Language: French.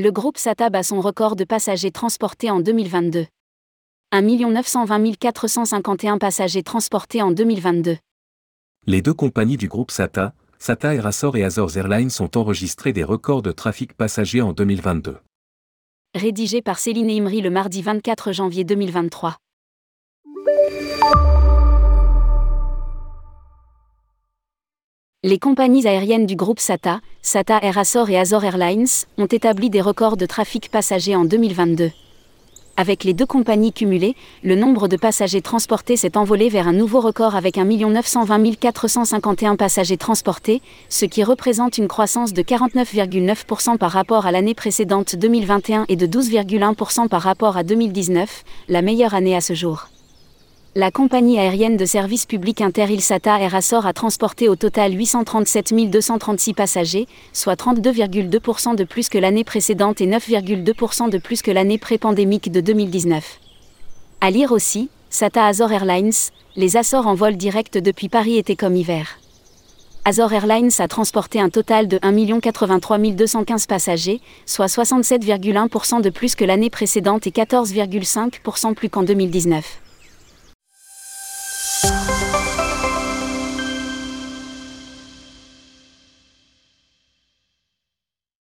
Le groupe SATA bat son record de passagers transportés en 2022. 1 920 451 passagers transportés en 2022. Les deux compagnies du groupe SATA, SATA Air Açores et Azores Airlines ont enregistré des records de trafic passager en 2022. Rédigé par Céline Imri le mardi 24 janvier 2023. Les compagnies aériennes du groupe SATA, SATA Air Açores et Azores Airlines, ont établi des records de trafic passager en 2022. Avec les deux compagnies cumulées, le nombre de passagers transportés s'est envolé vers un nouveau record avec 1 920 451 passagers transportés, ce qui représente une croissance de 49,9% par rapport à l'année précédente 2021 et de 12,1% par rapport à 2019, la meilleure année à ce jour. La compagnie aérienne de service public Inter-Ilsata Air Açores a transporté au total 837 236 passagers, soit 32,2% de plus que l'année précédente et 9,2% de plus que l'année pré-pandémique de 2019. À lire aussi, SATA Azor Airlines, les Açores en vol direct depuis Paris été comme hiver. Azor Airlines a transporté un total de 1 83 215 passagers, soit 67,1% de plus que l'année précédente et 14,5% plus qu'en 2019.